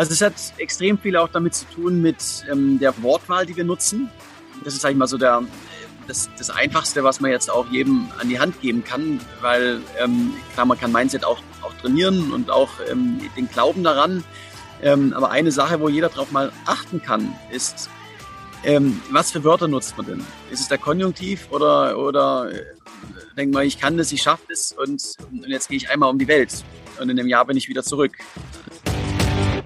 Also es hat extrem viel auch damit zu tun mit ähm, der Wortwahl, die wir nutzen. Das ist, sag ich mal, so der, das, das Einfachste, was man jetzt auch jedem an die Hand geben kann, weil ähm, klar, man kann Mindset auch, auch trainieren und auch ähm, den Glauben daran. Ähm, aber eine Sache, wo jeder drauf mal achten kann, ist, ähm, was für Wörter nutzt man denn? Ist es der Konjunktiv oder, oder äh, denkt man, ich kann das, ich schaffe das und, und jetzt gehe ich einmal um die Welt und in einem Jahr bin ich wieder zurück.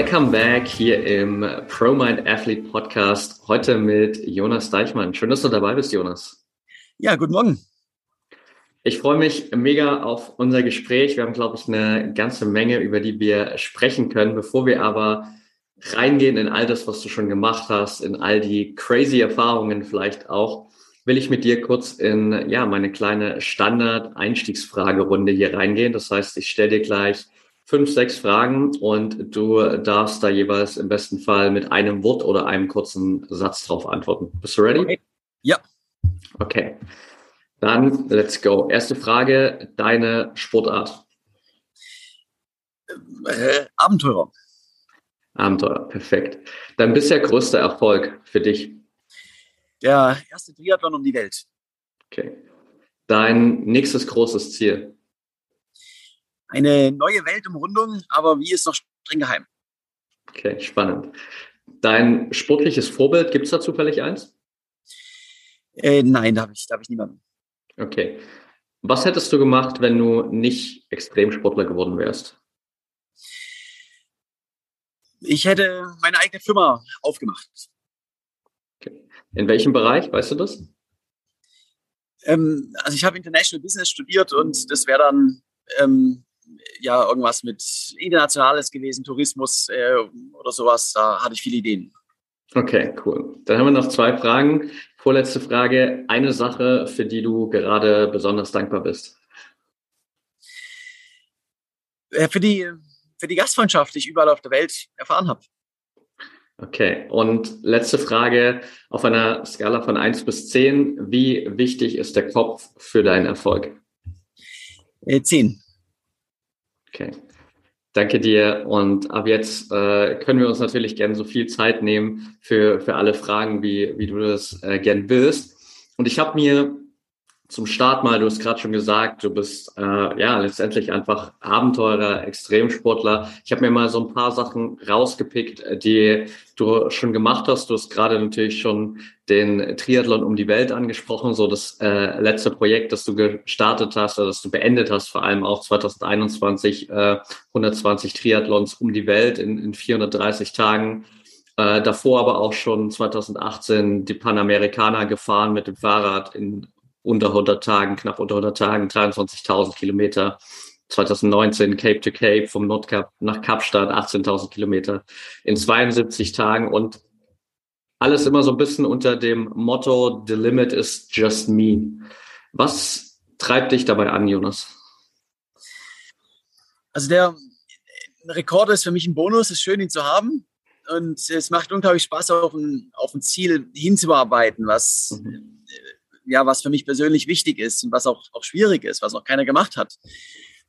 Welcome back hier im ProMind Athlete Podcast. Heute mit Jonas Deichmann. Schön, dass du dabei bist, Jonas. Ja, guten Morgen. Ich freue mich mega auf unser Gespräch. Wir haben, glaube ich, eine ganze Menge, über die wir sprechen können. Bevor wir aber reingehen in all das, was du schon gemacht hast, in all die crazy Erfahrungen vielleicht auch, will ich mit dir kurz in ja meine kleine Standard-Einstiegsfragerunde hier reingehen. Das heißt, ich stelle dir gleich fünf, sechs Fragen und du darfst da jeweils im besten Fall mit einem Wort oder einem kurzen Satz drauf antworten. Bist du ready? Okay. Ja. Okay. Dann let's go. Erste Frage, deine Sportart. Äh, Abenteurer. Abenteurer, perfekt. Dein bisher größter Erfolg für dich? Der erste Triathlon um die Welt. Okay. Dein nächstes großes Ziel? Eine neue Weltumrundung, aber wie ist noch streng geheim? Okay, spannend. Dein sportliches Vorbild, gibt es da zufällig eins? Äh, nein, da habe ich, hab ich niemanden. Okay. Was hättest du gemacht, wenn du nicht Extremsportler geworden wärst? Ich hätte meine eigene Firma aufgemacht. Okay. In welchem Bereich, weißt du das? Ähm, also ich habe International Business studiert und das wäre dann ähm, ja irgendwas mit Internationales gewesen, Tourismus äh, oder sowas. Da hatte ich viele Ideen. Okay, cool. Dann haben wir noch zwei Fragen. Vorletzte Frage. Eine Sache, für die du gerade besonders dankbar bist. Äh, für die, für die Gastfreundschaft, die ich überall auf der Welt erfahren habe. Okay, und letzte Frage auf einer Skala von 1 bis 10. Wie wichtig ist der Kopf für deinen Erfolg? 10. Okay. Danke dir. Und ab jetzt äh, können wir uns natürlich gerne so viel Zeit nehmen für, für alle Fragen, wie, wie du das äh, gern willst. Und ich habe mir zum Start mal, du hast gerade schon gesagt, du bist äh, ja letztendlich einfach Abenteurer, Extremsportler. Ich habe mir mal so ein paar Sachen rausgepickt, äh, die du schon gemacht hast. Du hast gerade natürlich schon den Triathlon um die Welt angesprochen, so das äh, letzte Projekt, das du gestartet hast oder das du beendet hast, vor allem auch 2021, äh, 120 Triathlons um die Welt in, in 430 Tagen. Äh, davor aber auch schon 2018 die Panamerikaner gefahren mit dem Fahrrad in unter 100 Tagen, knapp unter 100 Tagen, 23.000 Kilometer. 2019 Cape to Cape vom Nordkap nach Kapstadt 18.000 Kilometer in 72 Tagen und alles immer so ein bisschen unter dem Motto The limit is just me. Was treibt dich dabei an, Jonas? Also der Rekord ist für mich ein Bonus, es ist schön, ihn zu haben. Und es macht unglaublich Spaß, auf ein, auf ein Ziel hinzuarbeiten, was mhm ja, was für mich persönlich wichtig ist und was auch, auch schwierig ist, was noch keiner gemacht hat.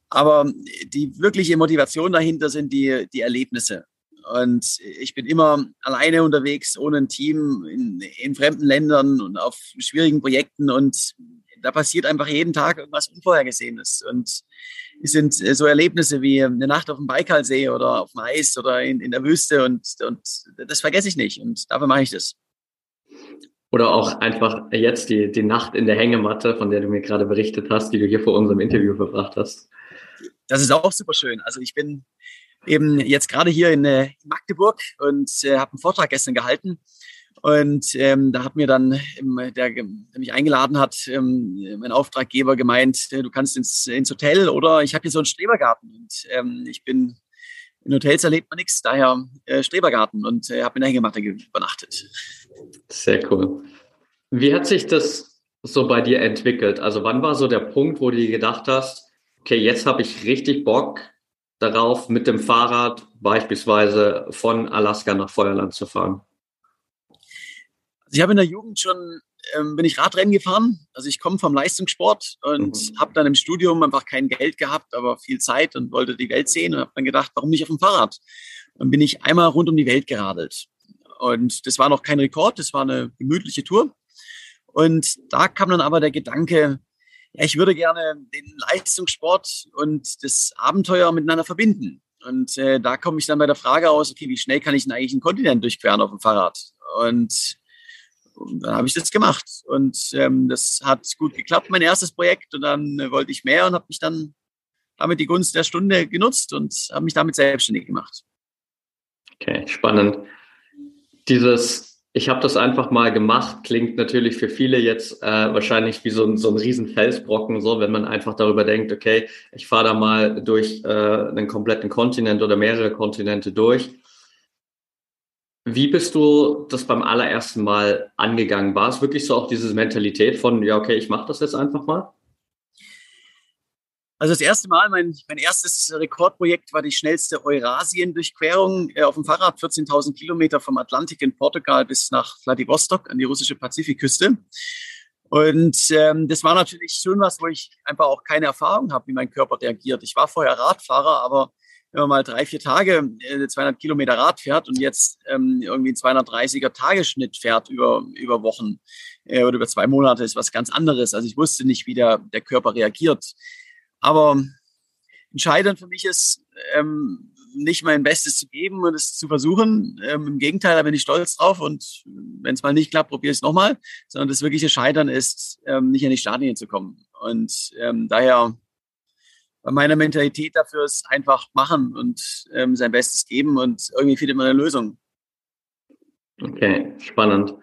Aber die wirkliche Motivation dahinter sind die, die Erlebnisse. Und ich bin immer alleine unterwegs, ohne ein Team, in, in fremden Ländern und auf schwierigen Projekten. Und da passiert einfach jeden Tag irgendwas Unvorhergesehenes. Und es sind so Erlebnisse wie eine Nacht auf dem Baikalsee oder auf dem Eis oder in, in der Wüste. Und, und das vergesse ich nicht. Und dafür mache ich das. Oder auch einfach jetzt die, die Nacht in der Hängematte, von der du mir gerade berichtet hast, die du hier vor unserem Interview verbracht hast. Das ist auch super schön. Also ich bin eben jetzt gerade hier in äh, Magdeburg und äh, habe einen Vortrag gestern gehalten. Und ähm, da hat mir dann der, der mich eingeladen hat, ähm, mein Auftraggeber gemeint, äh, du kannst ins, ins Hotel oder ich habe hier so einen Strebergarten und ähm, ich bin in Hotels erlebt man nichts, daher äh, Strebergarten und äh, habe in der Hängematte übernachtet. Sehr cool. Wie hat sich das so bei dir entwickelt? Also wann war so der Punkt, wo du dir gedacht hast, okay, jetzt habe ich richtig Bock darauf, mit dem Fahrrad beispielsweise von Alaska nach Feuerland zu fahren? Also ich habe in der Jugend schon ähm, bin ich Radrennen gefahren. Also ich komme vom Leistungssport und mhm. habe dann im Studium einfach kein Geld gehabt, aber viel Zeit und wollte die Welt sehen und habe dann gedacht, warum nicht auf dem Fahrrad? Dann bin ich einmal rund um die Welt geradelt. Und das war noch kein Rekord, das war eine gemütliche Tour. Und da kam dann aber der Gedanke, ja, ich würde gerne den Leistungssport und das Abenteuer miteinander verbinden. Und äh, da komme ich dann bei der Frage aus, okay, wie schnell kann ich denn eigentlich einen Kontinent durchqueren auf dem Fahrrad? Und und dann habe ich das gemacht. Und ähm, das hat gut geklappt, mein erstes Projekt. Und dann äh, wollte ich mehr und habe mich dann damit die Gunst der Stunde genutzt und habe mich damit selbstständig gemacht. Okay, spannend. Dieses, ich habe das einfach mal gemacht, klingt natürlich für viele jetzt äh, wahrscheinlich wie so ein, so ein riesen Felsbrocken, so wenn man einfach darüber denkt, okay, ich fahre da mal durch äh, einen kompletten Kontinent oder mehrere Kontinente durch wie bist du das beim allerersten Mal angegangen? War es wirklich so auch diese Mentalität von, ja, okay, ich mache das jetzt einfach mal? Also das erste Mal, mein, mein erstes Rekordprojekt war die schnellste Eurasien-Durchquerung äh, auf dem Fahrrad, 14.000 Kilometer vom Atlantik in Portugal bis nach Vladivostok an die russische Pazifikküste. Und ähm, das war natürlich schon was, wo ich einfach auch keine Erfahrung habe, wie mein Körper reagiert. Ich war vorher Radfahrer, aber wenn man mal drei, vier Tage äh, 200 Kilometer Rad fährt und jetzt ähm, irgendwie 230er Tagesschnitt fährt über, über Wochen äh, oder über zwei Monate, ist was ganz anderes. Also ich wusste nicht, wie der, der Körper reagiert. Aber entscheidend für mich ist, ähm, nicht mein Bestes zu geben und es zu versuchen. Ähm, Im Gegenteil, da bin ich stolz drauf und wenn es mal nicht klappt, probiere ich es nochmal. Sondern das wirkliche Scheitern ist, ähm, nicht in die Stadien zu kommen. Und ähm, daher bei meiner Mentalität dafür ist einfach machen und ähm, sein Bestes geben und irgendwie findet man eine Lösung. Okay, spannend.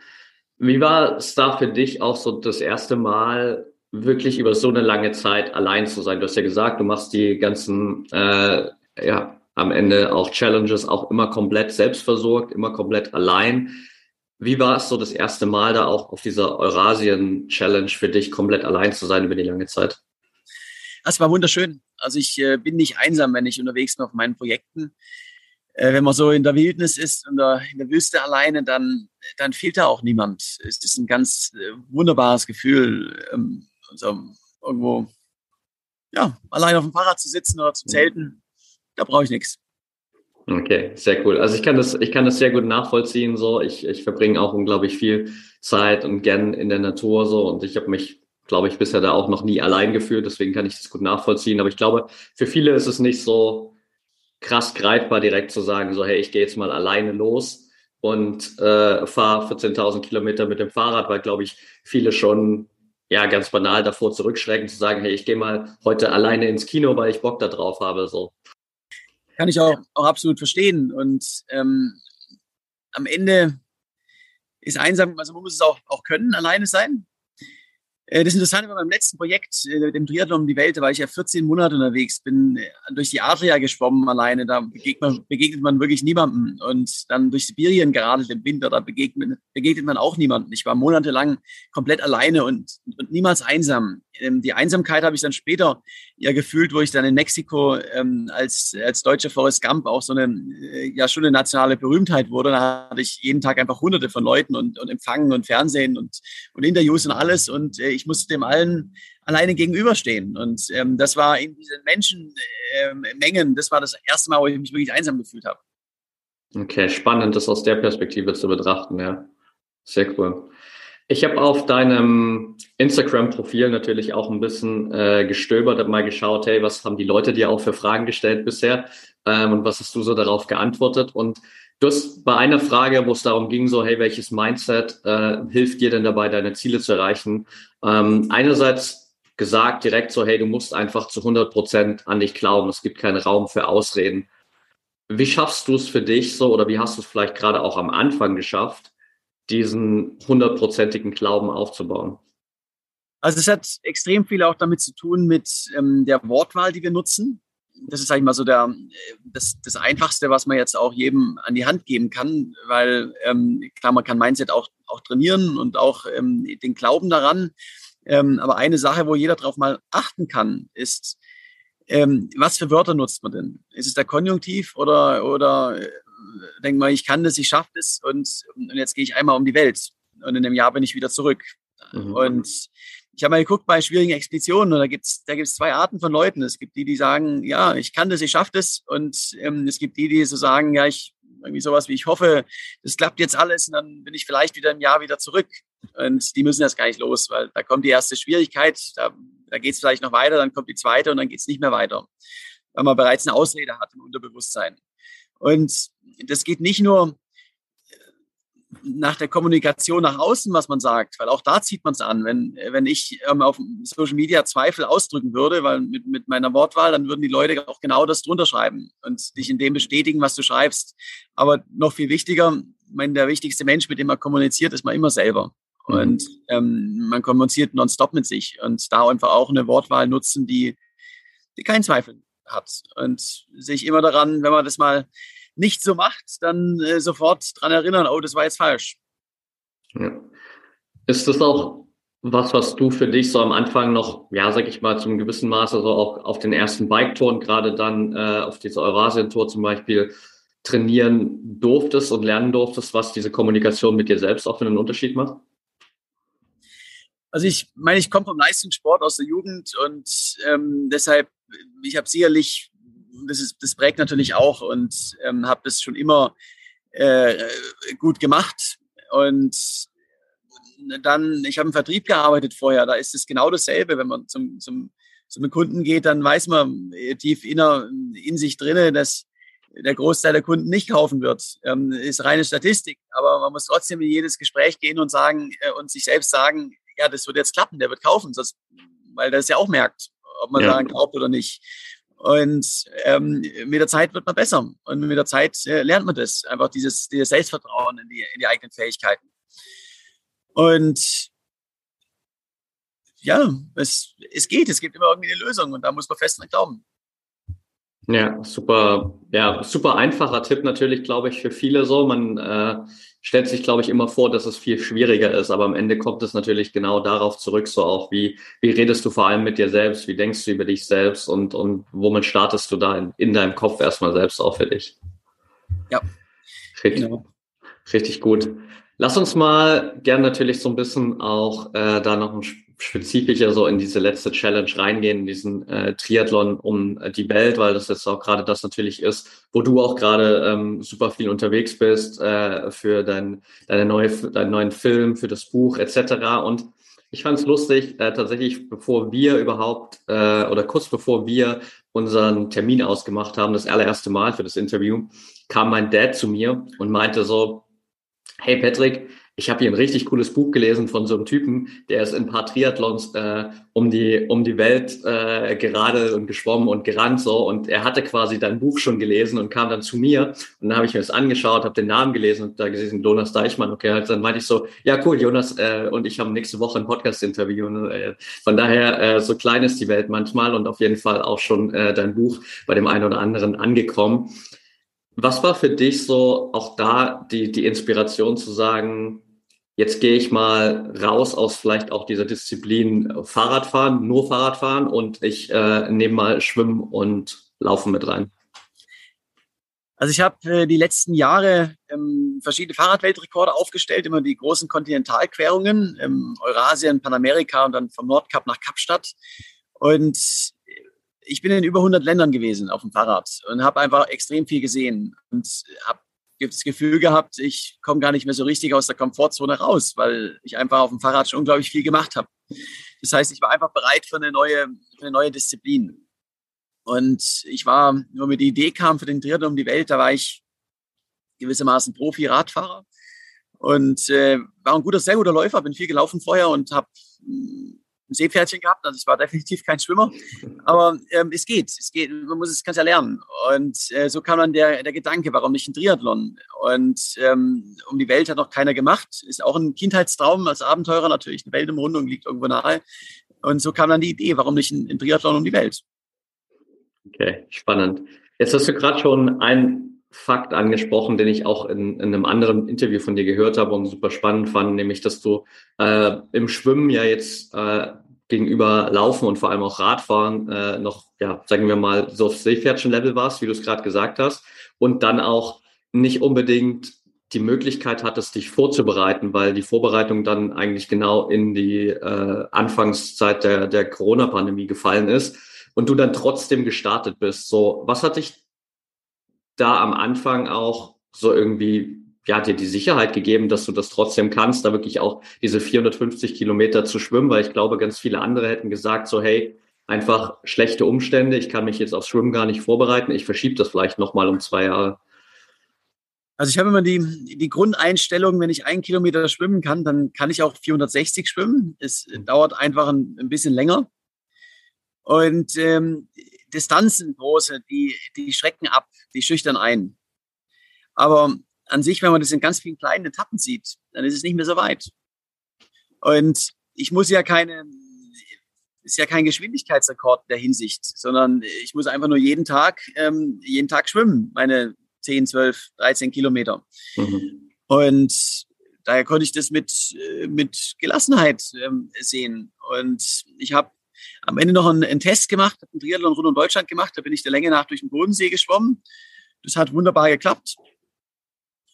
Wie war es da für dich auch so das erste Mal wirklich über so eine lange Zeit allein zu sein? Du hast ja gesagt, du machst die ganzen, äh, ja, am Ende auch Challenges auch immer komplett selbstversorgt, immer komplett allein. Wie war es so das erste Mal da auch auf dieser Eurasien-Challenge für dich komplett allein zu sein über die lange Zeit? Es war wunderschön. Also ich äh, bin nicht einsam, wenn ich unterwegs bin auf meinen Projekten. Äh, wenn man so in der Wildnis ist, in der, in der Wüste alleine, dann, dann fehlt da auch niemand. Es ist ein ganz äh, wunderbares Gefühl, ähm, also irgendwo ja, allein auf dem Fahrrad zu sitzen oder zu zelten. Da brauche ich nichts. Okay, sehr cool. Also ich kann das, ich kann das sehr gut nachvollziehen. So, ich, ich verbringe auch unglaublich viel Zeit und gern in der Natur so und ich habe mich glaube ich, bisher da auch noch nie allein geführt. Deswegen kann ich das gut nachvollziehen. Aber ich glaube, für viele ist es nicht so krass greifbar, direkt zu sagen, so, hey, ich gehe jetzt mal alleine los und äh, fahre 14.000 Kilometer mit dem Fahrrad, weil, glaube ich, viele schon ja ganz banal davor zurückschrecken, zu sagen, hey, ich gehe mal heute alleine ins Kino, weil ich Bock da drauf habe. So. Kann ich auch, auch absolut verstehen. Und ähm, am Ende ist einsam, also man muss es auch, auch können, alleine sein. Äh, das Interessante bei meinem letzten Projekt, äh, dem Triathlon um die Welt, da war ich ja 14 Monate unterwegs, bin äh, durch die Adria geschwommen alleine, da begegnet man, begegnet man wirklich niemandem. Und dann durch Sibirien gerade im Winter, da begegnet, begegnet man auch niemanden. Ich war monatelang komplett alleine und, und niemals einsam. Ähm, die Einsamkeit habe ich dann später ja gefühlt, wo ich dann in Mexiko ähm, als, als deutscher Forrest Gump auch so eine, ja schon eine nationale Berühmtheit wurde. Da hatte ich jeden Tag einfach hunderte von Leuten und, und Empfangen und Fernsehen und, und Interviews und alles. Und äh, ich musste dem allen alleine gegenüberstehen. Und ähm, das war in diesen Menschenmengen, äh, das war das erste Mal, wo ich mich wirklich einsam gefühlt habe. Okay, spannend, das aus der Perspektive zu betrachten, ja. Sehr cool. Ich habe auf deinem Instagram-Profil natürlich auch ein bisschen äh, gestöbert, habe mal geschaut, hey, was haben die Leute dir auch für Fragen gestellt bisher ähm, und was hast du so darauf geantwortet? Und du hast bei einer Frage, wo es darum ging, so, hey, welches Mindset äh, hilft dir denn dabei, deine Ziele zu erreichen? Ähm, einerseits gesagt direkt so, hey, du musst einfach zu 100 Prozent an dich glauben. Es gibt keinen Raum für Ausreden. Wie schaffst du es für dich so oder wie hast du es vielleicht gerade auch am Anfang geschafft, diesen hundertprozentigen Glauben aufzubauen? Also es hat extrem viel auch damit zu tun mit ähm, der Wortwahl, die wir nutzen. Das ist, sag ich mal, so der, das, das Einfachste, was man jetzt auch jedem an die Hand geben kann, weil ähm, klar, man kann Mindset auch, auch trainieren und auch ähm, den Glauben daran. Ähm, aber eine Sache, wo jeder drauf mal achten kann, ist, ähm, was für Wörter nutzt man denn? Ist es der Konjunktiv oder, oder denkt man, ich kann das, ich schaffe das und, und jetzt gehe ich einmal um die Welt und in einem Jahr bin ich wieder zurück. Mhm. Und ich habe mal geguckt bei schwierigen Expeditionen und da gibt es da gibt's zwei Arten von Leuten. Es gibt die, die sagen, ja, ich kann das, ich schaffe das und ähm, es gibt die, die so sagen, ja, ich irgendwie sowas wie, ich hoffe, das klappt jetzt alles und dann bin ich vielleicht wieder im Jahr wieder zurück. Und die müssen das gar nicht los, weil da kommt die erste Schwierigkeit, da, da geht es vielleicht noch weiter, dann kommt die zweite und dann geht es nicht mehr weiter, weil man bereits eine Ausrede hat im Unterbewusstsein. Und das geht nicht nur nach der Kommunikation nach außen, was man sagt, weil auch da zieht man es an. Wenn, wenn ich ähm, auf Social Media Zweifel ausdrücken würde, weil mit, mit meiner Wortwahl, dann würden die Leute auch genau das drunter schreiben und dich in dem bestätigen, was du schreibst. Aber noch viel wichtiger, ich meine, der wichtigste Mensch, mit dem man kommuniziert, ist man immer selber. Mhm. Und ähm, man kommuniziert nonstop mit sich und da einfach auch eine Wortwahl nutzen, die, die keinen Zweifel hat. Und sich immer daran, wenn man das mal nicht so macht, dann äh, sofort dran erinnern, oh, das war jetzt falsch. Ja. Ist das auch was, was du für dich so am Anfang noch, ja, sag ich mal, zum gewissen Maße so auch auf den ersten Bike-Touren, gerade dann äh, auf dieser Eurasien-Tour zum Beispiel, trainieren durftest und lernen durftest, was diese Kommunikation mit dir selbst auch für einen Unterschied macht? Also ich meine, ich komme vom Leistungssport aus der Jugend und ähm, deshalb, ich habe sicherlich das, ist, das prägt natürlich auch und ähm, habe das schon immer äh, gut gemacht. Und dann, ich habe im Vertrieb gearbeitet vorher, da ist es genau dasselbe. Wenn man zum, zum, zum Kunden geht, dann weiß man tief inner, in sich drinne, dass der Großteil der Kunden nicht kaufen wird. Ähm, ist reine Statistik. Aber man muss trotzdem in jedes Gespräch gehen und sagen äh, und sich selbst sagen, ja, das wird jetzt klappen, der wird kaufen, sonst, weil der es ja auch merkt, ob man ja. daran glaubt oder nicht. Und ähm, mit der Zeit wird man besser. Und mit der Zeit äh, lernt man das. Einfach dieses, dieses Selbstvertrauen in die, in die eigenen Fähigkeiten. Und ja, es, es geht. Es gibt immer irgendwie eine Lösung und da muss man fest dran glauben. Ja, super, ja, super einfacher Tipp natürlich, glaube ich, für viele so. Man äh, stellt sich, glaube ich, immer vor, dass es viel schwieriger ist, aber am Ende kommt es natürlich genau darauf zurück, so auch wie, wie redest du vor allem mit dir selbst, wie denkst du über dich selbst und, und womit startest du da in, in deinem Kopf erstmal selbst auch für dich. Ja. Richtig, genau. richtig gut. Lass uns mal gern natürlich so ein bisschen auch äh, da noch ein spezifischer so in diese letzte Challenge reingehen, in diesen äh, Triathlon um äh, die Welt, weil das jetzt auch gerade das natürlich ist, wo du auch gerade ähm, super viel unterwegs bist äh, für dein, deine neue, deinen neuen Film, für das Buch etc. Und ich fand es lustig, äh, tatsächlich, bevor wir überhaupt äh, oder kurz bevor wir unseren Termin ausgemacht haben, das allererste Mal für das Interview, kam mein Dad zu mir und meinte so, hey Patrick, ich habe hier ein richtig cooles Buch gelesen von so einem Typen, der ist in ein paar Triathlons äh, um die um die Welt äh, gerade und geschwommen und gerannt so und er hatte quasi dein Buch schon gelesen und kam dann zu mir und dann habe ich mir das angeschaut, habe den Namen gelesen und da gesehen Jonas Deichmann. Okay, also dann meinte ich so, ja cool, Jonas äh, und ich haben nächste Woche ein Podcast-Interview. Äh, von daher äh, so klein ist die Welt manchmal und auf jeden Fall auch schon äh, dein Buch bei dem einen oder anderen angekommen. Was war für dich so auch da die, die Inspiration zu sagen, jetzt gehe ich mal raus aus vielleicht auch dieser Disziplin äh, Fahrradfahren, nur Fahrradfahren und ich äh, nehme mal Schwimmen und Laufen mit rein. Also ich habe äh, die letzten Jahre ähm, verschiedene Fahrradweltrekorde aufgestellt, immer die großen Kontinentalquerungen, ähm, Eurasien, Panamerika und dann vom Nordkap nach Kapstadt. Und ich bin in über 100 Ländern gewesen auf dem Fahrrad und habe einfach extrem viel gesehen und habe das Gefühl gehabt, ich komme gar nicht mehr so richtig aus der Komfortzone raus, weil ich einfach auf dem Fahrrad schon unglaublich viel gemacht habe. Das heißt, ich war einfach bereit für eine neue, für eine neue Disziplin. Und ich war, nur mit die Idee kam für den Triathlon um die Welt, da war ich gewissermaßen Profi-Radfahrer und äh, war ein guter, sehr guter Läufer, bin viel gelaufen vorher und habe ein Seepferdchen gehabt. Also ich war definitiv kein Schwimmer, aber ähm, es geht, es geht, man muss es ganz ja lernen. Und äh, so kam dann der, der Gedanke, warum nicht ein Triathlon? Und ähm, um die Welt hat noch keiner gemacht. Ist auch ein Kindheitstraum als Abenteurer natürlich. Eine Weltumrundung liegt irgendwo nahe. Und so kam dann die Idee, warum nicht ein, ein Triathlon um die Welt? Okay, spannend. Jetzt hast du gerade schon einen Fakt angesprochen, den ich auch in, in, einem anderen Interview von dir gehört habe und super spannend fand, nämlich, dass du äh, im Schwimmen ja jetzt äh, gegenüber Laufen und vor allem auch Radfahren äh, noch, ja, sagen wir mal, so auf Seepferdchen-Level warst, wie du es gerade gesagt hast, und dann auch nicht unbedingt die Möglichkeit hattest, dich vorzubereiten, weil die Vorbereitung dann eigentlich genau in die äh, Anfangszeit der, der Corona-Pandemie gefallen ist und du dann trotzdem gestartet bist. So, was hat dich da am Anfang auch so irgendwie, ja, dir die Sicherheit gegeben, dass du das trotzdem kannst, da wirklich auch diese 450 Kilometer zu schwimmen, weil ich glaube, ganz viele andere hätten gesagt so, hey, einfach schlechte Umstände, ich kann mich jetzt aufs Schwimmen gar nicht vorbereiten, ich verschiebe das vielleicht nochmal um zwei Jahre. Also ich habe immer die, die Grundeinstellung, wenn ich einen Kilometer schwimmen kann, dann kann ich auch 460 schwimmen. Es dauert einfach ein, ein bisschen länger. Und ähm, Distanzen große, die, die schrecken ab, die schüchtern ein. Aber an sich, wenn man das in ganz vielen kleinen Etappen sieht, dann ist es nicht mehr so weit. Und ich muss ja keine, ist ja kein Geschwindigkeitsrekord in der Hinsicht, sondern ich muss einfach nur jeden Tag, ähm, jeden Tag schwimmen, meine 10, 12, 13 Kilometer. Mhm. Und daher konnte ich das mit, äh, mit Gelassenheit ähm, sehen. Und ich habe am Ende noch einen, einen Test gemacht, habe einen Triathlon rund um Deutschland gemacht. Da bin ich der Länge nach durch den Bodensee geschwommen. Das hat wunderbar geklappt.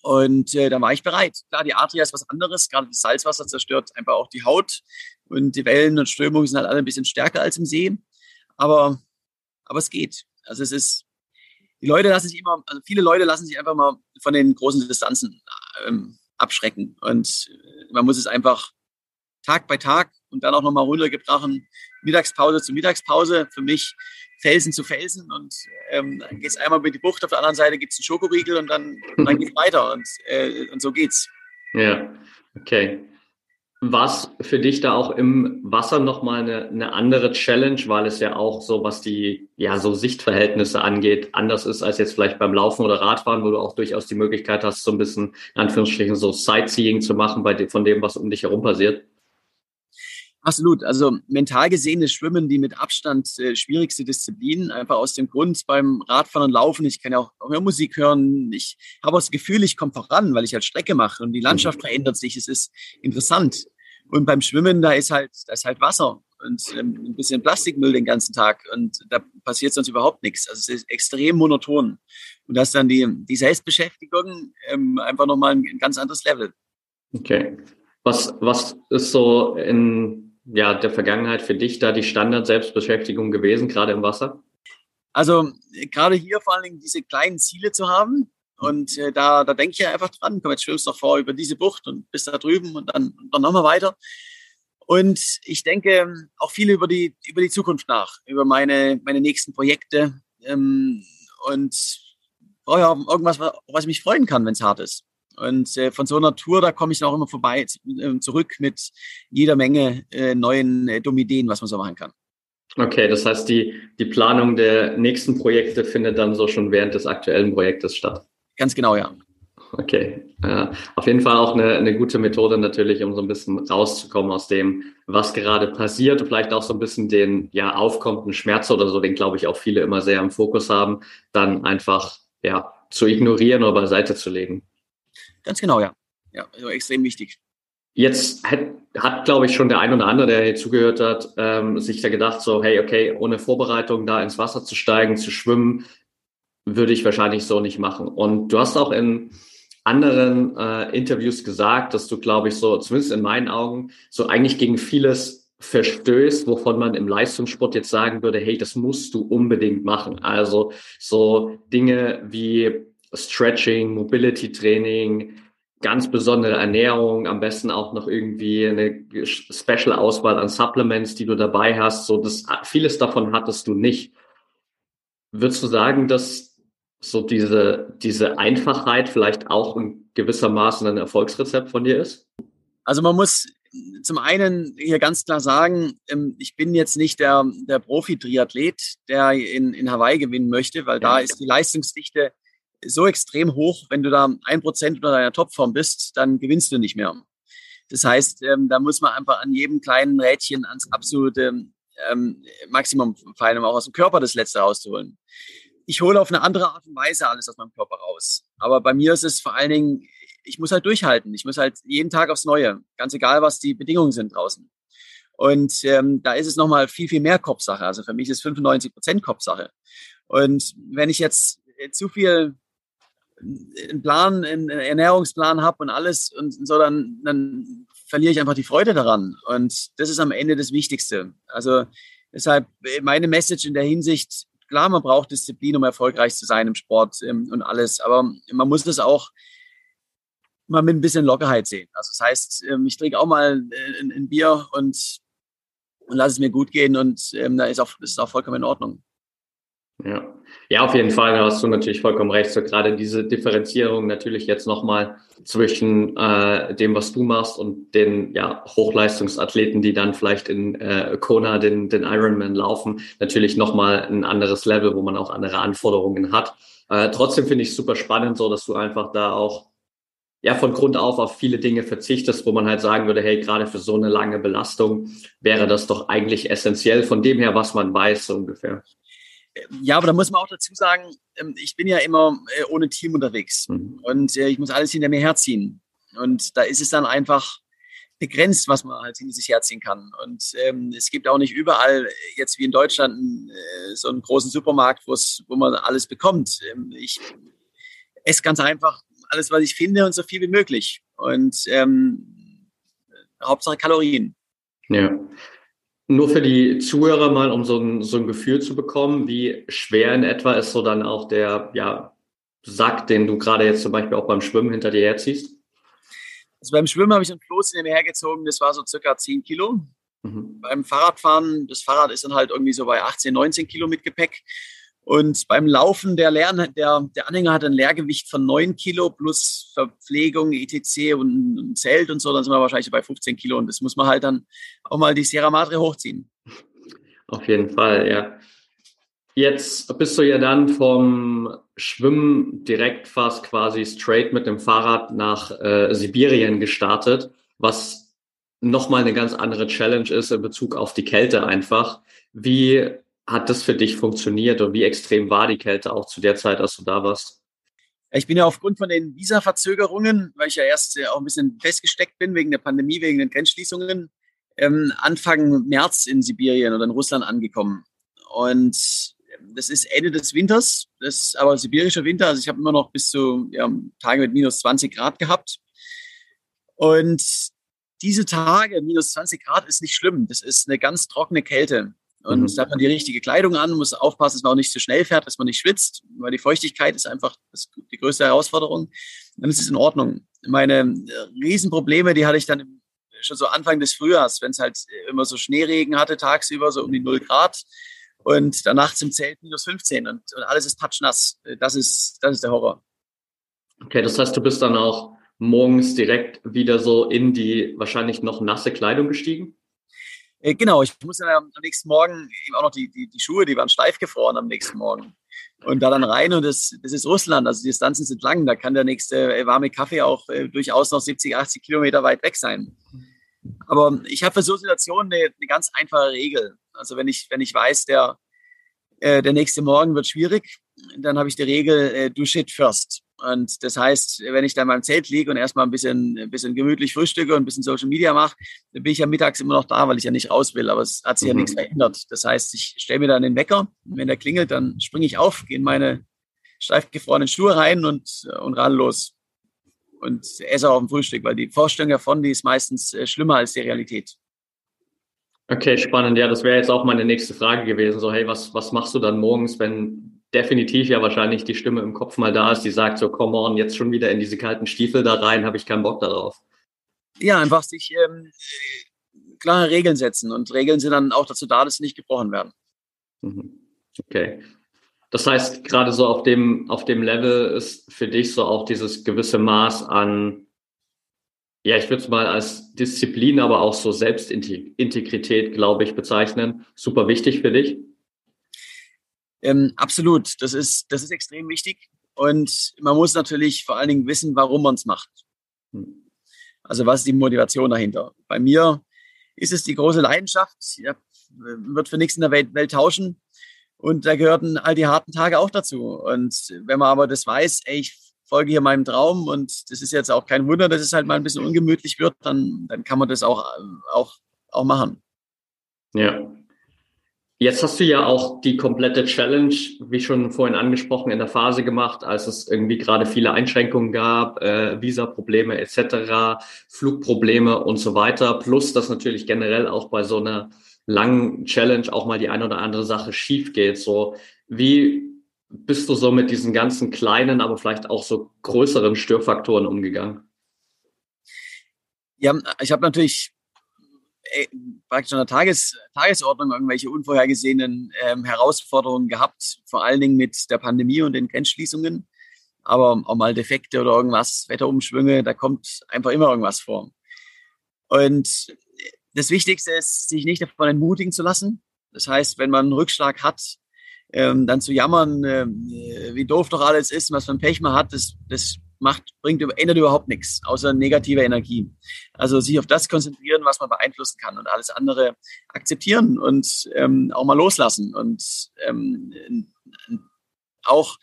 Und äh, da war ich bereit. Klar, die Adria ist was anderes. Gerade das Salzwasser zerstört einfach auch die Haut. Und die Wellen und Strömungen sind halt alle ein bisschen stärker als im See. Aber, aber es geht. Also es ist, die Leute lassen sich immer, also viele Leute lassen sich einfach mal von den großen Distanzen ähm, abschrecken. Und äh, man muss es einfach Tag bei Tag und dann auch nochmal runtergebrochen Mittagspause zu Mittagspause. Für mich Felsen zu Felsen und ähm, dann geht es einmal über die Bucht, auf der anderen Seite gibt es einen Schokoriegel und dann, dann geht es weiter und, äh, und so geht's. Ja, okay. Was für dich da auch im Wasser nochmal eine, eine andere Challenge, weil es ja auch so, was die ja so Sichtverhältnisse angeht, anders ist als jetzt vielleicht beim Laufen oder Radfahren, wo du auch durchaus die Möglichkeit hast, so ein bisschen in Anführungsstrichen so Sightseeing zu machen bei dem, von dem, was um dich herum passiert? Absolut. Also mental gesehen ist Schwimmen die mit Abstand äh, schwierigste Disziplin. Einfach aus dem Grund beim Radfahren und Laufen, ich kann ja auch, mehr Musik hören. Ich habe das Gefühl, ich komme voran, weil ich halt Strecke mache und die Landschaft mhm. verändert sich. Es ist interessant. Und beim Schwimmen, da ist halt, da ist halt Wasser und ähm, ein bisschen Plastikmüll den ganzen Tag und da passiert sonst überhaupt nichts. Also es ist extrem monoton. Und das ist dann die, die Selbstbeschäftigung ähm, einfach nochmal ein, ein ganz anderes Level. Okay. Was, was ist so in ja, der Vergangenheit für dich da die Standard-Selbstbeschäftigung gewesen, gerade im Wasser? Also gerade hier vor allen Dingen diese kleinen Ziele zu haben. Und äh, da, da denke ich ja einfach dran, komm, jetzt schwimmst du noch vor über diese Bucht und bist da drüben und dann, dann nochmal weiter. Und ich denke auch viel über die, über die Zukunft nach, über meine, meine nächsten Projekte ähm, und brauche ja irgendwas, was mich freuen kann, wenn es hart ist. Und äh, von so einer Tour, da komme ich dann auch immer vorbei, äh, zurück mit jeder Menge äh, neuen äh, dummen Ideen, was man so machen kann. Okay, das heißt, die, die Planung der nächsten Projekte findet dann so schon während des aktuellen Projektes statt. Ganz genau, ja. Okay, ja, auf jeden Fall auch eine, eine gute Methode natürlich, um so ein bisschen rauszukommen aus dem, was gerade passiert vielleicht auch so ein bisschen den ja aufkommenden Schmerz oder so, den glaube ich auch viele immer sehr im Fokus haben, dann einfach ja zu ignorieren oder beiseite zu legen. Ganz genau, ja. Ja, also extrem wichtig. Jetzt hat, hat glaube ich, schon der ein oder andere, der hier zugehört hat, ähm, sich da gedacht, so, hey, okay, ohne Vorbereitung da ins Wasser zu steigen, zu schwimmen, würde ich wahrscheinlich so nicht machen. Und du hast auch in anderen äh, Interviews gesagt, dass du, glaube ich, so, zumindest in meinen Augen, so eigentlich gegen vieles verstößt, wovon man im Leistungssport jetzt sagen würde, hey, das musst du unbedingt machen. Also so Dinge wie Stretching, Mobility Training, ganz besondere Ernährung, am besten auch noch irgendwie eine Special Auswahl an Supplements, die du dabei hast. So, das, vieles davon hattest du nicht. Würdest du sagen, dass so diese, diese Einfachheit vielleicht auch in gewissermaßen ein Erfolgsrezept von dir ist? Also man muss zum einen hier ganz klar sagen, ähm, ich bin jetzt nicht der, der Profi-Triathlet, der in, in Hawaii gewinnen möchte, weil da ist die Leistungsdichte so extrem hoch, wenn du da ein Prozent unter deiner Topform bist, dann gewinnst du nicht mehr. Das heißt, ähm, da muss man einfach an jedem kleinen Rädchen ans absolute ähm, Maximum feilen, um auch aus dem Körper das Letzte rauszuholen. Ich hole auf eine andere Art und Weise alles aus meinem Körper raus. Aber bei mir ist es vor allen Dingen, ich muss halt durchhalten. Ich muss halt jeden Tag aufs Neue, ganz egal, was die Bedingungen sind draußen. Und ähm, da ist es nochmal viel, viel mehr Kopfsache. Also für mich ist 95 Prozent Kopfsache. Und wenn ich jetzt zu viel einen Plan, einen Ernährungsplan habe und alles und so, dann, dann verliere ich einfach die Freude daran. Und das ist am Ende das Wichtigste. Also deshalb meine Message in der Hinsicht, klar, man braucht Disziplin, um erfolgreich zu sein im Sport ähm, und alles, aber man muss das auch mal mit ein bisschen Lockerheit sehen. Also das heißt, ähm, ich trinke auch mal äh, ein, ein Bier und, und lasse es mir gut gehen und ähm, da ist auch, das ist auch vollkommen in Ordnung. Ja. ja, auf jeden Fall, da hast du natürlich vollkommen recht. So gerade diese Differenzierung natürlich jetzt nochmal zwischen äh, dem, was du machst und den ja, Hochleistungsathleten, die dann vielleicht in äh, Kona den, den Ironman laufen, natürlich nochmal ein anderes Level, wo man auch andere Anforderungen hat. Äh, trotzdem finde ich es super spannend, so dass du einfach da auch ja von Grund auf auf viele Dinge verzichtest, wo man halt sagen würde, hey, gerade für so eine lange Belastung wäre das doch eigentlich essentiell von dem her, was man weiß, so ungefähr. Ja, aber da muss man auch dazu sagen, ähm, ich bin ja immer äh, ohne Team unterwegs mhm. und äh, ich muss alles hinter mir herziehen. Und da ist es dann einfach begrenzt, was man halt hinter sich herziehen kann. Und ähm, es gibt auch nicht überall, jetzt wie in Deutschland, äh, so einen großen Supermarkt, wo man alles bekommt. Ähm, ich esse ganz einfach alles, was ich finde und so viel wie möglich. Und ähm, Hauptsache Kalorien. Ja. Nur für die Zuhörer mal, um so ein, so ein Gefühl zu bekommen, wie schwer in etwa ist so dann auch der ja, Sack, den du gerade jetzt zum Beispiel auch beim Schwimmen hinter dir herziehst? Also beim Schwimmen habe ich einen Floß hinter mir hergezogen, das war so circa 10 Kilo. Mhm. Beim Fahrradfahren, das Fahrrad ist dann halt irgendwie so bei 18, 19 Kilo mit Gepäck. Und beim Laufen, der, Leer, der, der Anhänger hat ein Leergewicht von 9 Kilo plus Verpflegung, ETC und ein Zelt und so, dann sind wir wahrscheinlich bei 15 Kilo. Und das muss man halt dann auch mal die Sierra Madre hochziehen. Auf jeden Fall, ja. Jetzt bist du ja dann vom Schwimmen direkt fast quasi straight mit dem Fahrrad nach äh, Sibirien gestartet, was nochmal eine ganz andere Challenge ist in Bezug auf die Kälte einfach. Wie hat das für dich funktioniert und wie extrem war die Kälte auch zu der Zeit, als du da warst? Ich bin ja aufgrund von den Visa-Verzögerungen, weil ich ja erst äh, auch ein bisschen festgesteckt bin wegen der Pandemie, wegen den Grenzschließungen, ähm, Anfang März in Sibirien oder in Russland angekommen. Und das ist Ende des Winters, das ist aber sibirischer Winter. Also ich habe immer noch bis zu ja, Tage mit minus 20 Grad gehabt. Und diese Tage, minus 20 Grad, ist nicht schlimm. Das ist eine ganz trockene Kälte. Und mhm. da hat man die richtige Kleidung an, muss aufpassen, dass man auch nicht zu schnell fährt, dass man nicht schwitzt, weil die Feuchtigkeit ist einfach die größte Herausforderung. Dann ist es in Ordnung. Meine äh, Riesenprobleme, die hatte ich dann schon so Anfang des Frühjahrs, wenn es halt immer so Schneeregen hatte, tagsüber so um die 0 Grad und dann nachts im Zelt minus 15 und, und alles ist patschnass. Das ist, das ist der Horror. Okay, das heißt, du bist dann auch morgens direkt wieder so in die wahrscheinlich noch nasse Kleidung gestiegen? Äh, genau, ich musste dann am nächsten Morgen eben auch noch die, die, die Schuhe, die waren steif gefroren am nächsten Morgen. Und da dann rein und das, das ist Russland, also die Distanzen sind lang, da kann der nächste äh, warme Kaffee auch äh, durchaus noch 70, 80 Kilometer weit weg sein. Aber ich habe für so Situationen eine, eine, ganz einfache Regel. Also wenn ich, wenn ich weiß, der, äh, der nächste Morgen wird schwierig, dann habe ich die Regel, do shit first. Und das heißt, wenn ich dann beim Zelt liege und erstmal ein bisschen, ein bisschen gemütlich frühstücke und ein bisschen Social Media mache, dann bin ich ja mittags immer noch da, weil ich ja nicht raus will. Aber es hat sich mhm. ja nichts verändert. Das heißt, ich stelle mir dann den Wecker. Wenn der klingelt, dann springe ich auf, gehe in meine steif gefrorenen Schuhe rein und, und ran los. Und esse auch ein Frühstück, weil die Vorstellung davon, die ist meistens äh, schlimmer als die Realität. Okay, spannend. Ja, das wäre jetzt auch meine nächste Frage gewesen. So, hey, was, was machst du dann morgens, wenn definitiv ja wahrscheinlich die Stimme im Kopf mal da ist, die sagt so, come on, jetzt schon wieder in diese kalten Stiefel da rein, habe ich keinen Bock darauf. Ja, einfach sich ähm, klare Regeln setzen und Regeln sind dann auch dazu da, dass sie nicht gebrochen werden. Mhm. Okay. Das heißt, gerade so auf dem, auf dem Level ist für dich so auch dieses gewisse Maß an, ja, ich würde es mal als Disziplin, aber auch so Selbstintegrität, glaube ich, bezeichnen. Super wichtig für dich. Ähm, absolut. Das ist, das ist extrem wichtig. Und man muss natürlich vor allen Dingen wissen, warum man es macht. Hm. Also was ist die Motivation dahinter? Bei mir ist es die große Leidenschaft. Ich wird für nichts in der Welt, Welt tauschen. Und da gehörten all die harten Tage auch dazu. Und wenn man aber das weiß, ey, ich folge hier meinem Traum und das ist jetzt auch kein Wunder, dass es halt mal ein bisschen ungemütlich wird, dann, dann kann man das auch, auch, auch machen. Ja. Jetzt hast du ja auch die komplette Challenge, wie schon vorhin angesprochen, in der Phase gemacht, als es irgendwie gerade viele Einschränkungen gab, äh, Visa-Probleme etc., Flugprobleme und so weiter, plus dass natürlich generell auch bei so einer langen Challenge auch mal die eine oder andere Sache schief geht. So, wie bist du so mit diesen ganzen kleinen, aber vielleicht auch so größeren Störfaktoren umgegangen? Ja, ich habe natürlich praktisch an der Tages Tagesordnung irgendwelche unvorhergesehenen ähm, Herausforderungen gehabt, vor allen Dingen mit der Pandemie und den Grenzschließungen. Aber auch mal Defekte oder irgendwas, Wetterumschwünge, da kommt einfach immer irgendwas vor. Und das Wichtigste ist, sich nicht davon entmutigen zu lassen. Das heißt, wenn man einen Rückschlag hat, ähm, dann zu jammern, äh, wie doof doch alles ist, was ein Pech man hat, das, das macht, bringt, ändert überhaupt nichts, außer negative Energie. Also sich auf das konzentrieren, was man beeinflussen kann und alles andere akzeptieren und ähm, auch mal loslassen und ähm, auch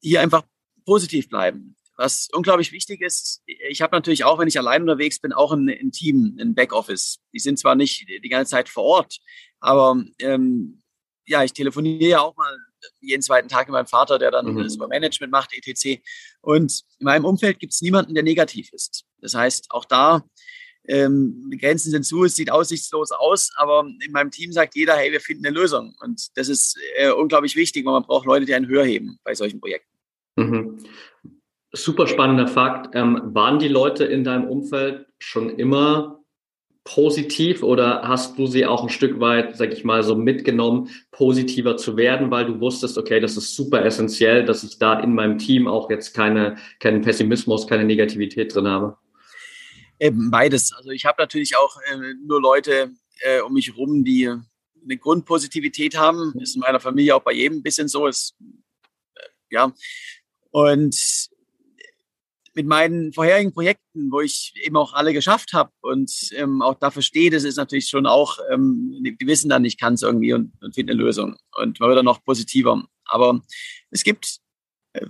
hier einfach positiv bleiben. Was unglaublich wichtig ist, ich habe natürlich auch, wenn ich allein unterwegs bin, auch ein, ein Team, ein Backoffice. Die sind zwar nicht die ganze Zeit vor Ort, aber ähm, ja, ich telefoniere ja auch mal jeden zweiten Tag mit meinem Vater, der dann mhm. das Management macht, etc. Und in meinem Umfeld gibt es niemanden, der negativ ist. Das heißt, auch da ähm, die Grenzen sind zu, es sieht aussichtslos aus, aber in meinem Team sagt jeder, hey, wir finden eine Lösung. Und das ist äh, unglaublich wichtig, weil man braucht Leute, die einen höher heben bei solchen Projekten. Mhm. Super spannender Fakt. Ähm, waren die Leute in deinem Umfeld schon immer positiv oder hast du sie auch ein Stück weit, sag ich mal, so mitgenommen, positiver zu werden, weil du wusstest, okay, das ist super essentiell, dass ich da in meinem Team auch jetzt keine, keinen Pessimismus, keine Negativität drin habe? Eben beides. Also ich habe natürlich auch äh, nur Leute äh, um mich herum, die eine Grundpositivität haben. Ist in meiner Familie auch bei jedem ein bisschen so. Ist, äh, ja. Und mit meinen vorherigen Projekten, wo ich eben auch alle geschafft habe und ähm, auch dafür stehe, das ist natürlich schon auch, ähm, die wissen dann, ich kann es irgendwie und, und finde eine Lösung. Und man wird dann noch positiver. Aber es gibt äh,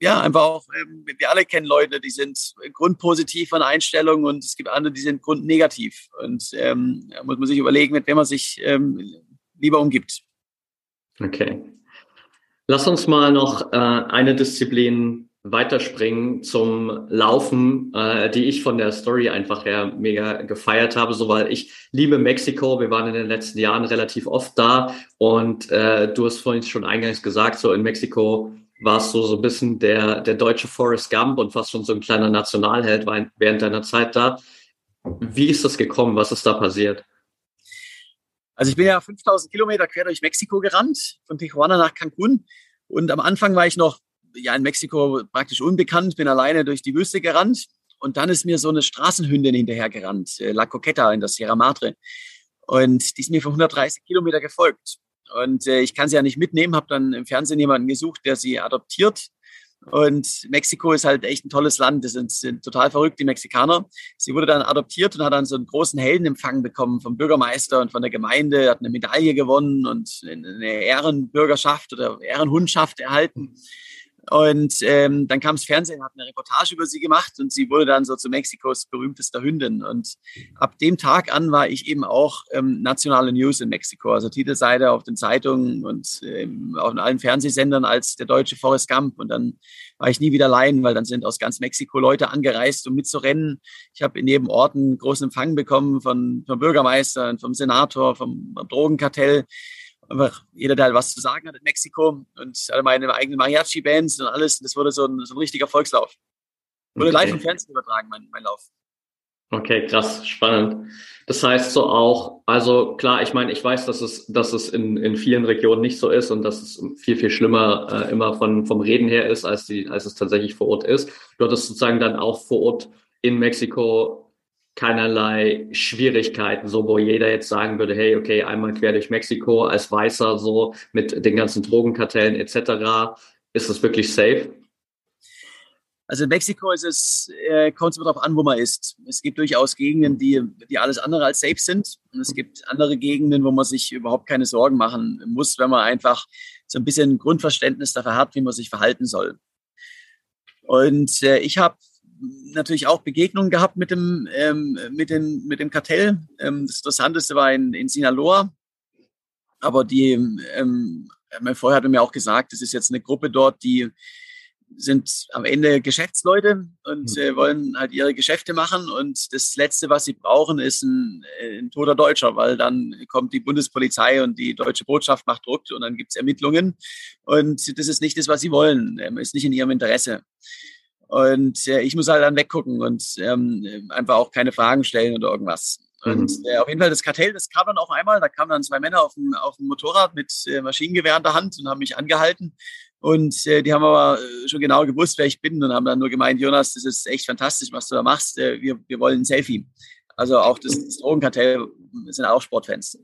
ja einfach auch, ähm, wir alle kennen Leute, die sind grundpositiv an Einstellung und es gibt andere, die sind grundnegativ. Und ähm, da muss man sich überlegen, mit wem man sich ähm, lieber umgibt. Okay. Lass uns mal noch äh, eine Disziplin weiterspringen zum Laufen, äh, die ich von der Story einfach her mega gefeiert habe, so weil ich liebe Mexiko. Wir waren in den letzten Jahren relativ oft da und äh, du hast vorhin schon eingangs gesagt, so in Mexiko warst du so ein bisschen der, der deutsche Forrest Gump und fast schon so ein kleiner Nationalheld während deiner Zeit da. Wie ist das gekommen? Was ist da passiert? Also ich bin ja 5000 Kilometer quer durch Mexiko gerannt, von Tijuana nach Cancun. Und am Anfang war ich noch ja in Mexiko praktisch unbekannt, bin alleine durch die Wüste gerannt und dann ist mir so eine Straßenhündin hinterhergerannt, äh, La Coqueta in der Sierra Madre. Und die ist mir für 130 Kilometer gefolgt. Und äh, ich kann sie ja nicht mitnehmen, habe dann im Fernsehen jemanden gesucht, der sie adoptiert. Und Mexiko ist halt echt ein tolles Land. Das sind, sind total verrückt, die Mexikaner. Sie wurde dann adoptiert und hat dann so einen großen Heldenempfang bekommen vom Bürgermeister und von der Gemeinde, hat eine Medaille gewonnen und eine Ehrenbürgerschaft oder Ehrenhundschaft erhalten. Und ähm, dann kam das Fernsehen, hat eine Reportage über sie gemacht und sie wurde dann so zu Mexikos berühmtester Hündin. Und ab dem Tag an war ich eben auch ähm, nationale News in Mexiko, also Titelseite auf den Zeitungen und ähm, auf allen Fernsehsendern als der deutsche Forrest Gump. Und dann war ich nie wieder allein, weil dann sind aus ganz Mexiko Leute angereist, um mitzurennen. Ich habe in jedem Ort einen großen Empfang bekommen von, vom Bürgermeister, vom Senator, vom Drogenkartell. Einfach jeder, der halt was zu sagen hat in Mexiko und hatte meine eigenen Mariachi-Bands und alles. Das wurde so ein, so ein richtiger Volkslauf. Wurde okay. live im Fernsehen übertragen, mein, mein Lauf. Okay, krass, spannend. Das heißt so auch, also klar, ich meine, ich weiß, dass es, dass es in, in vielen Regionen nicht so ist und dass es viel, viel schlimmer äh, immer von, vom Reden her ist, als, die, als es tatsächlich vor Ort ist. Du hattest sozusagen dann auch vor Ort in Mexiko keinerlei Schwierigkeiten, so wo jeder jetzt sagen würde, hey, okay, einmal quer durch Mexiko als Weißer, so mit den ganzen Drogenkartellen etc. Ist es wirklich safe? Also in Mexiko ist es, äh, kommt es immer darauf an, wo man ist. Es gibt durchaus Gegenden, die, die alles andere als safe sind. Und es gibt andere Gegenden, wo man sich überhaupt keine Sorgen machen muss, wenn man einfach so ein bisschen Grundverständnis dafür hat, wie man sich verhalten soll. Und äh, ich habe natürlich auch Begegnungen gehabt mit dem, ähm, mit den, mit dem Kartell. Ähm, das Interessanteste war in, in Sinaloa. Aber die, ähm, mein Vorher hat mir auch gesagt, das ist jetzt eine Gruppe dort, die sind am Ende Geschäftsleute und mhm. äh, wollen halt ihre Geschäfte machen. Und das Letzte, was sie brauchen, ist ein, äh, ein toter Deutscher, weil dann kommt die Bundespolizei und die deutsche Botschaft macht Druck und dann gibt es Ermittlungen. Und das ist nicht das, was sie wollen, ähm, ist nicht in ihrem Interesse. Und äh, ich muss halt dann weggucken und ähm, einfach auch keine Fragen stellen oder irgendwas. Und mhm. äh, auf jeden Fall das Kartell, das kam dann auch einmal. Da kamen dann zwei Männer auf dem, auf dem Motorrad mit äh, Maschinengewehr in der Hand und haben mich angehalten. Und äh, die haben aber äh, schon genau gewusst, wer ich bin und haben dann nur gemeint, Jonas, das ist echt fantastisch, was du da machst. Äh, wir, wir wollen ein Selfie. Also auch das, das Drogenkartell sind auch Sportfans.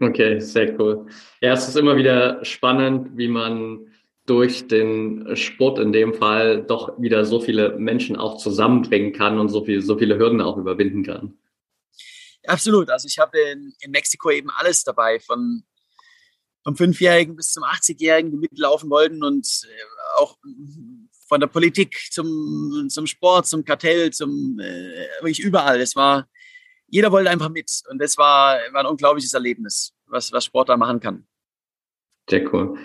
Okay, sehr cool. Ja, es ist immer wieder spannend, wie man durch den Sport in dem Fall doch wieder so viele Menschen auch zusammenbringen kann und so, viel, so viele Hürden auch überwinden kann. Absolut. Also ich habe in, in Mexiko eben alles dabei, von vom Fünfjährigen bis zum 80-Jährigen, die mitlaufen wollten und äh, auch von der Politik zum, zum Sport, zum Kartell, zum äh, wirklich überall. Es war, jeder wollte einfach mit und das war, war ein unglaubliches Erlebnis, was, was Sport da machen kann. Sehr cool.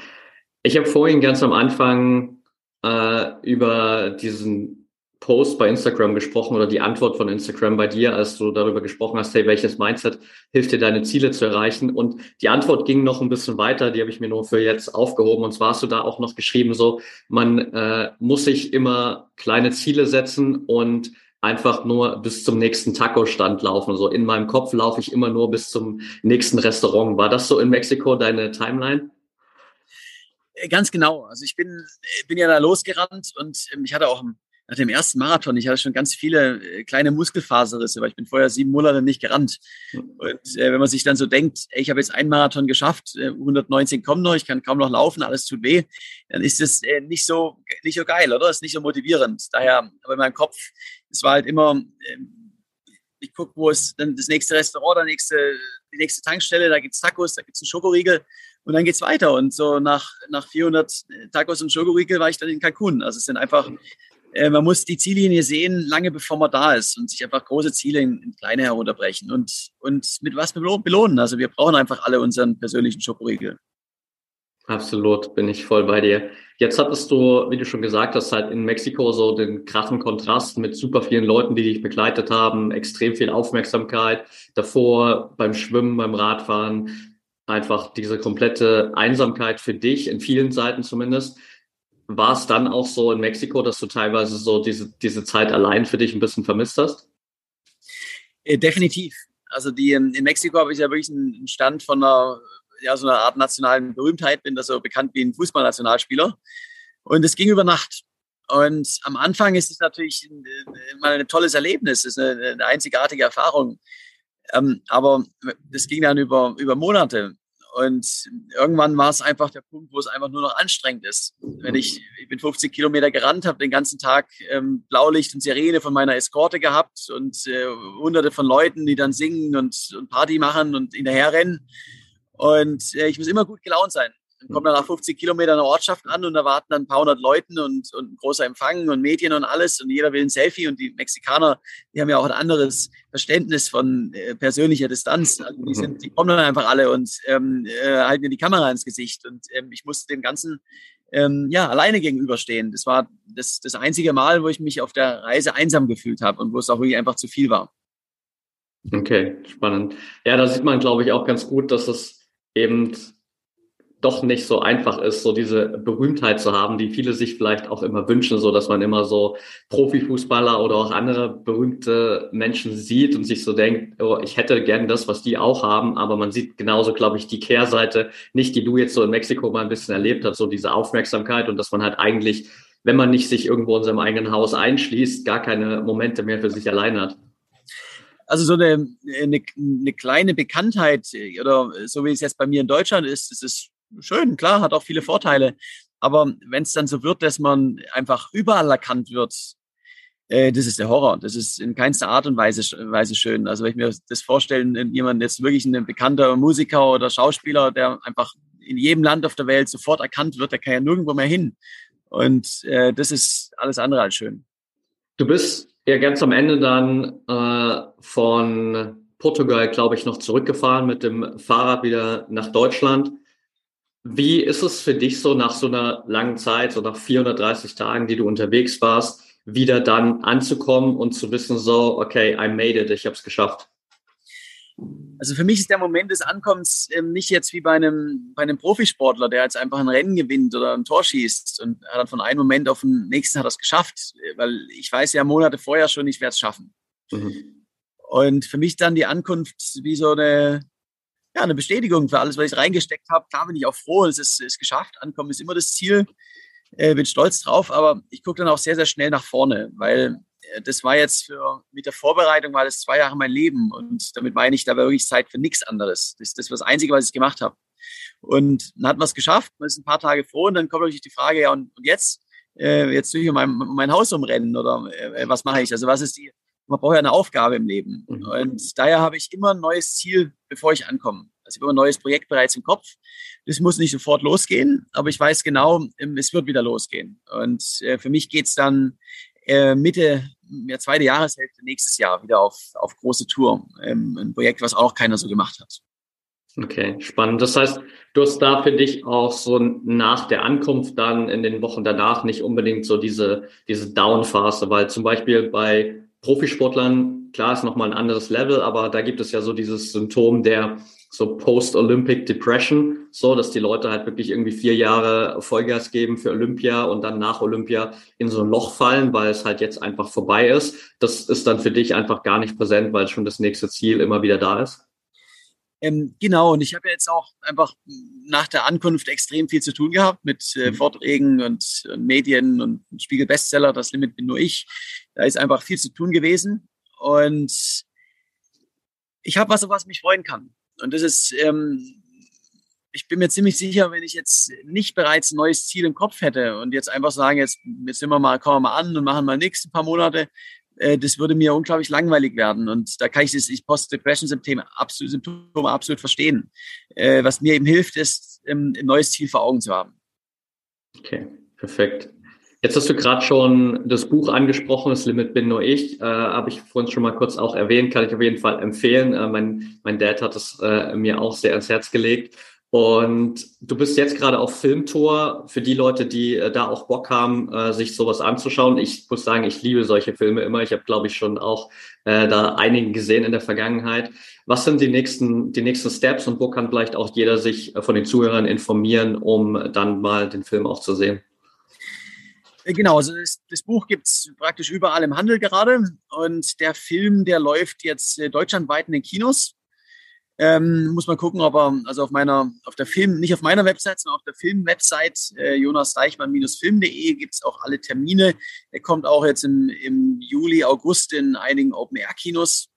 Ich habe vorhin ganz am Anfang äh, über diesen Post bei Instagram gesprochen oder die Antwort von Instagram bei dir, als du darüber gesprochen hast, hey, welches Mindset hilft dir, deine Ziele zu erreichen? Und die Antwort ging noch ein bisschen weiter, die habe ich mir nur für jetzt aufgehoben. Und zwar hast du da auch noch geschrieben, so, man äh, muss sich immer kleine Ziele setzen und einfach nur bis zum nächsten Taco-Stand laufen. So in meinem Kopf laufe ich immer nur bis zum nächsten Restaurant. War das so in Mexiko deine Timeline? Ganz genau. Also ich bin, bin ja da losgerannt und ähm, ich hatte auch nach dem ersten Marathon, ich hatte schon ganz viele äh, kleine Muskelfaserrisse, weil ich bin vorher sieben Monate nicht gerannt. Und äh, wenn man sich dann so denkt, ey, ich habe jetzt einen Marathon geschafft, äh, 119 kommen noch, ich kann kaum noch laufen, alles tut weh, dann ist das äh, nicht so nicht so geil, oder? Das ist nicht so motivierend. Daher, aber in meinem Kopf, es war halt immer, äh, ich gucke, wo ist dann das nächste Restaurant, der nächste, die nächste Tankstelle, da gibt's Tacos, da gibt's einen Schokoriegel und dann geht's weiter. Und so nach, nach 400 Tacos und Schokoriegel war ich dann in Cancun. Also es sind einfach äh, man muss die Ziellinie sehen, lange bevor man da ist und sich einfach große Ziele in, in kleine herunterbrechen und, und mit was belohnen. Also wir brauchen einfach alle unseren persönlichen Schokoriegel. Absolut, bin ich voll bei dir. Jetzt hattest du, wie du schon gesagt hast, halt in Mexiko so den krachen Kontrast mit super vielen Leuten, die dich begleitet haben, extrem viel Aufmerksamkeit. Davor beim Schwimmen, beim Radfahren, einfach diese komplette Einsamkeit für dich, in vielen Seiten zumindest war es dann auch so in Mexiko, dass du teilweise so diese, diese Zeit allein für dich ein bisschen vermisst hast? Äh, definitiv. Also die in Mexiko habe ich ja wirklich einen Stand von einer, ja, so einer Art nationalen Berühmtheit, bin da so bekannt wie ein Fußballnationalspieler. Und es ging über Nacht. Und am Anfang ist es natürlich mal ein tolles Erlebnis, ist eine, eine einzigartige Erfahrung. Ähm, aber das ging dann über, über Monate. Und irgendwann war es einfach der Punkt, wo es einfach nur noch anstrengend ist. Wenn ich, ich bin 50 Kilometer gerannt, habe den ganzen Tag ähm, Blaulicht und Sirene von meiner Eskorte gehabt und äh, hunderte von Leuten, die dann singen und, und Party machen und hinterherrennen. Und äh, ich muss immer gut gelaunt sein. Dann kommt dann nach 50 Kilometern eine Ortschaft an und da warten dann ein paar hundert Leuten und, und ein großer Empfang und Medien und alles und jeder will ein Selfie und die Mexikaner, die haben ja auch ein anderes Verständnis von äh, persönlicher Distanz. Also die, sind, die kommen dann einfach alle und ähm, äh, halten mir die Kamera ins Gesicht und ähm, ich musste dem Ganzen ähm, ja, alleine gegenüberstehen. Das war das, das einzige Mal, wo ich mich auf der Reise einsam gefühlt habe und wo es auch wirklich einfach zu viel war. Okay, spannend. Ja, da sieht man, glaube ich, auch ganz gut, dass es eben doch nicht so einfach ist, so diese Berühmtheit zu haben, die viele sich vielleicht auch immer wünschen, so dass man immer so Profifußballer oder auch andere berühmte Menschen sieht und sich so denkt, oh, ich hätte gern das, was die auch haben, aber man sieht genauso, glaube ich, die Kehrseite nicht, die du jetzt so in Mexiko mal ein bisschen erlebt hast, so diese Aufmerksamkeit und dass man halt eigentlich, wenn man nicht sich irgendwo in seinem eigenen Haus einschließt, gar keine Momente mehr für sich allein hat. Also so eine, eine, eine kleine Bekanntheit oder so wie es jetzt bei mir in Deutschland ist, das ist schön, klar, hat auch viele Vorteile. Aber wenn es dann so wird, dass man einfach überall erkannt wird, äh, das ist der Horror. Das ist in keinster Art und Weise, Weise schön. Also wenn ich mir das vorstelle, jemand jetzt wirklich ein bekannter Musiker oder Schauspieler, der einfach in jedem Land auf der Welt sofort erkannt wird, der kann ja nirgendwo mehr hin. Und äh, das ist alles andere als schön. Du bist ja ganz am Ende dann äh, von Portugal, glaube ich, noch zurückgefahren mit dem Fahrrad wieder nach Deutschland. Wie ist es für dich so nach so einer langen Zeit, so nach 430 Tagen, die du unterwegs warst, wieder dann anzukommen und zu wissen, so, okay, I made it, ich habe es geschafft? Also für mich ist der Moment des Ankommens ähm, nicht jetzt wie bei einem, bei einem Profisportler, der jetzt einfach ein Rennen gewinnt oder ein Tor schießt und hat dann von einem Moment auf den nächsten hat er es geschafft, weil ich weiß ja Monate vorher schon, ich werde es schaffen. Mhm. Und für mich dann die Ankunft wie so eine, ja, eine Bestätigung für alles, was ich reingesteckt habe. Klar bin ich auch froh, es ist, ist geschafft. Ankommen ist immer das Ziel. Äh, bin stolz drauf, aber ich gucke dann auch sehr, sehr schnell nach vorne, weil äh, das war jetzt für, mit der Vorbereitung war das zwei Jahre mein Leben und damit meine ich, da war wirklich Zeit für nichts anderes. Das, das das Einzige, was ich gemacht habe. Und dann hat man es geschafft, man ist ein paar Tage froh und dann kommt natürlich die Frage, ja, und, und jetzt? Äh, jetzt tue ich mein, mein Haus umrennen oder äh, was mache ich? Also was ist die, man braucht ja eine Aufgabe im Leben. Mhm. Und daher habe ich immer ein neues Ziel, bevor ich ankomme. Also ich habe immer ein neues Projekt bereits im Kopf. Das muss nicht sofort losgehen, aber ich weiß genau, ähm, es wird wieder losgehen. Und äh, für mich geht es dann äh, Mitte, ja, zweite Jahreshälfte nächstes Jahr wieder auf, auf große Tour. Ähm, ein Projekt, was auch keiner so gemacht hat. Okay, spannend. Das heißt, du hast da für dich auch so nach der Ankunft dann in den Wochen danach nicht unbedingt so diese, diese Down-Phase, weil zum Beispiel bei Profisportlern, klar ist nochmal ein anderes Level, aber da gibt es ja so dieses Symptom der so Post-Olympic Depression, so dass die Leute halt wirklich irgendwie vier Jahre Vollgas geben für Olympia und dann nach Olympia in so ein Loch fallen, weil es halt jetzt einfach vorbei ist. Das ist dann für dich einfach gar nicht präsent, weil schon das nächste Ziel immer wieder da ist. Ähm, genau, und ich habe ja jetzt auch einfach nach der Ankunft extrem viel zu tun gehabt mit äh, mhm. Vorträgen und, und, Medien und Spiegel Bestseller, das Limit bin nur ich. Da ist einfach viel zu tun gewesen und ich habe was, auf was mich freuen kann. Und das ist, ähm, ich bin mir ziemlich sicher, wenn ich jetzt nicht bereits ein neues Ziel im Kopf hätte und jetzt einfach sagen, jetzt, jetzt sind wir mal, kommen wir mal an und machen mal nichts ein paar Monate, äh, das würde mir unglaublich langweilig werden. Und da kann ich das Post-Depression-Symptom absolut, Symptom absolut verstehen. Äh, was mir eben hilft, ist, ähm, ein neues Ziel vor Augen zu haben. Okay, perfekt. Jetzt hast du gerade schon das Buch angesprochen, das Limit bin nur ich, äh, habe ich vorhin schon mal kurz auch erwähnt, kann ich auf jeden Fall empfehlen. Äh, mein, mein Dad hat es äh, mir auch sehr ans Herz gelegt. Und du bist jetzt gerade auf Filmtour für die Leute, die äh, da auch Bock haben, äh, sich sowas anzuschauen. Ich muss sagen, ich liebe solche Filme immer. Ich habe, glaube ich, schon auch äh, da einigen gesehen in der Vergangenheit. Was sind die nächsten, die nächsten Steps und wo kann vielleicht auch jeder sich äh, von den Zuhörern informieren, um dann mal den Film auch zu sehen? Äh, genau, also das, das Buch gibt es praktisch überall im Handel gerade und der Film, der läuft jetzt äh, deutschlandweit in den Kinos. Ähm, muss man gucken, ob er, also auf meiner, auf der Film, nicht auf meiner Website, sondern auf der Film-Website äh, jonasdeichmann-film.de gibt es auch alle Termine. Er kommt auch jetzt im, im Juli, August in einigen Open-Air-Kinos.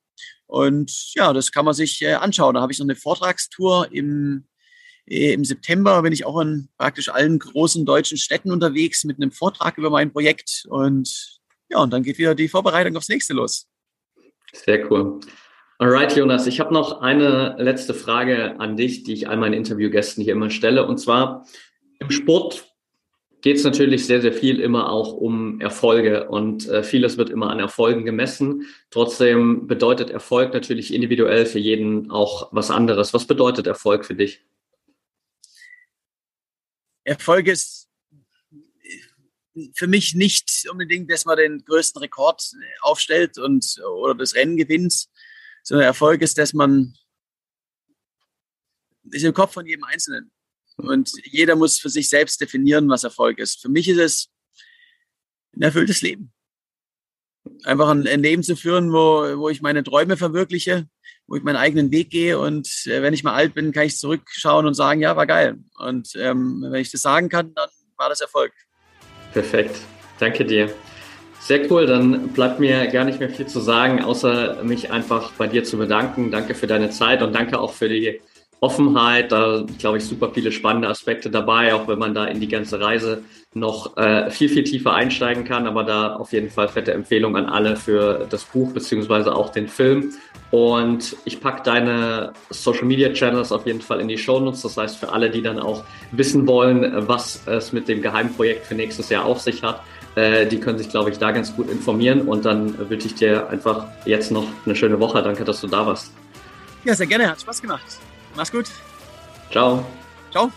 Und ja, das kann man sich äh, anschauen. Da habe ich noch eine Vortragstour im, im September. Bin ich auch in praktisch allen großen deutschen Städten unterwegs mit einem Vortrag über mein Projekt. Und ja, und dann geht wieder die Vorbereitung aufs nächste los. Sehr cool. Alright, Jonas, ich habe noch eine letzte Frage an dich, die ich all meinen Interviewgästen hier immer stelle. Und zwar im Sport geht es natürlich sehr, sehr viel immer auch um Erfolge und äh, vieles wird immer an Erfolgen gemessen. Trotzdem bedeutet Erfolg natürlich individuell für jeden auch was anderes. Was bedeutet Erfolg für dich? Erfolg ist für mich nicht unbedingt, dass man den größten Rekord aufstellt und oder das Rennen gewinnt, sondern Erfolg ist, dass man ist im Kopf von jedem Einzelnen. Und jeder muss für sich selbst definieren, was Erfolg ist. Für mich ist es ein erfülltes Leben. Einfach ein, Leben zu führen, wo, wo ich meine Träume verwirkliche, wo ich meinen eigenen Weg gehe und äh, wenn ich mal alt bin, kann ich zurückschauen und sagen, ja, war geil. Und ähm, wenn ich das sagen kann, dann war das Erfolg. Perfekt. Danke dir. Sehr cool, dann bleibt mir gar nicht mehr viel zu sagen, außer mich einfach bei dir zu bedanken. Danke für deine Zeit und danke auch für die Offenheit. Da glaube ich super viele spannende Aspekte dabei, auch wenn man da in die ganze Reise noch äh, viel, viel tiefer einsteigen kann. Aber da auf jeden Fall fette Empfehlung an alle für das Buch beziehungsweise auch den Film. Und ich packe deine Social Media Channels auf jeden Fall in die Show Notes. Das heißt, für alle, die dann auch wissen wollen, was es mit dem Geheimprojekt für nächstes Jahr auf sich hat, äh, die können sich, glaube ich, da ganz gut informieren. Und dann wünsche ich dir einfach jetzt noch eine schöne Woche. Danke, dass du da warst. Ja, sehr gerne. Hat Spaß gemacht. Mach's gut. Ciao. Ciao.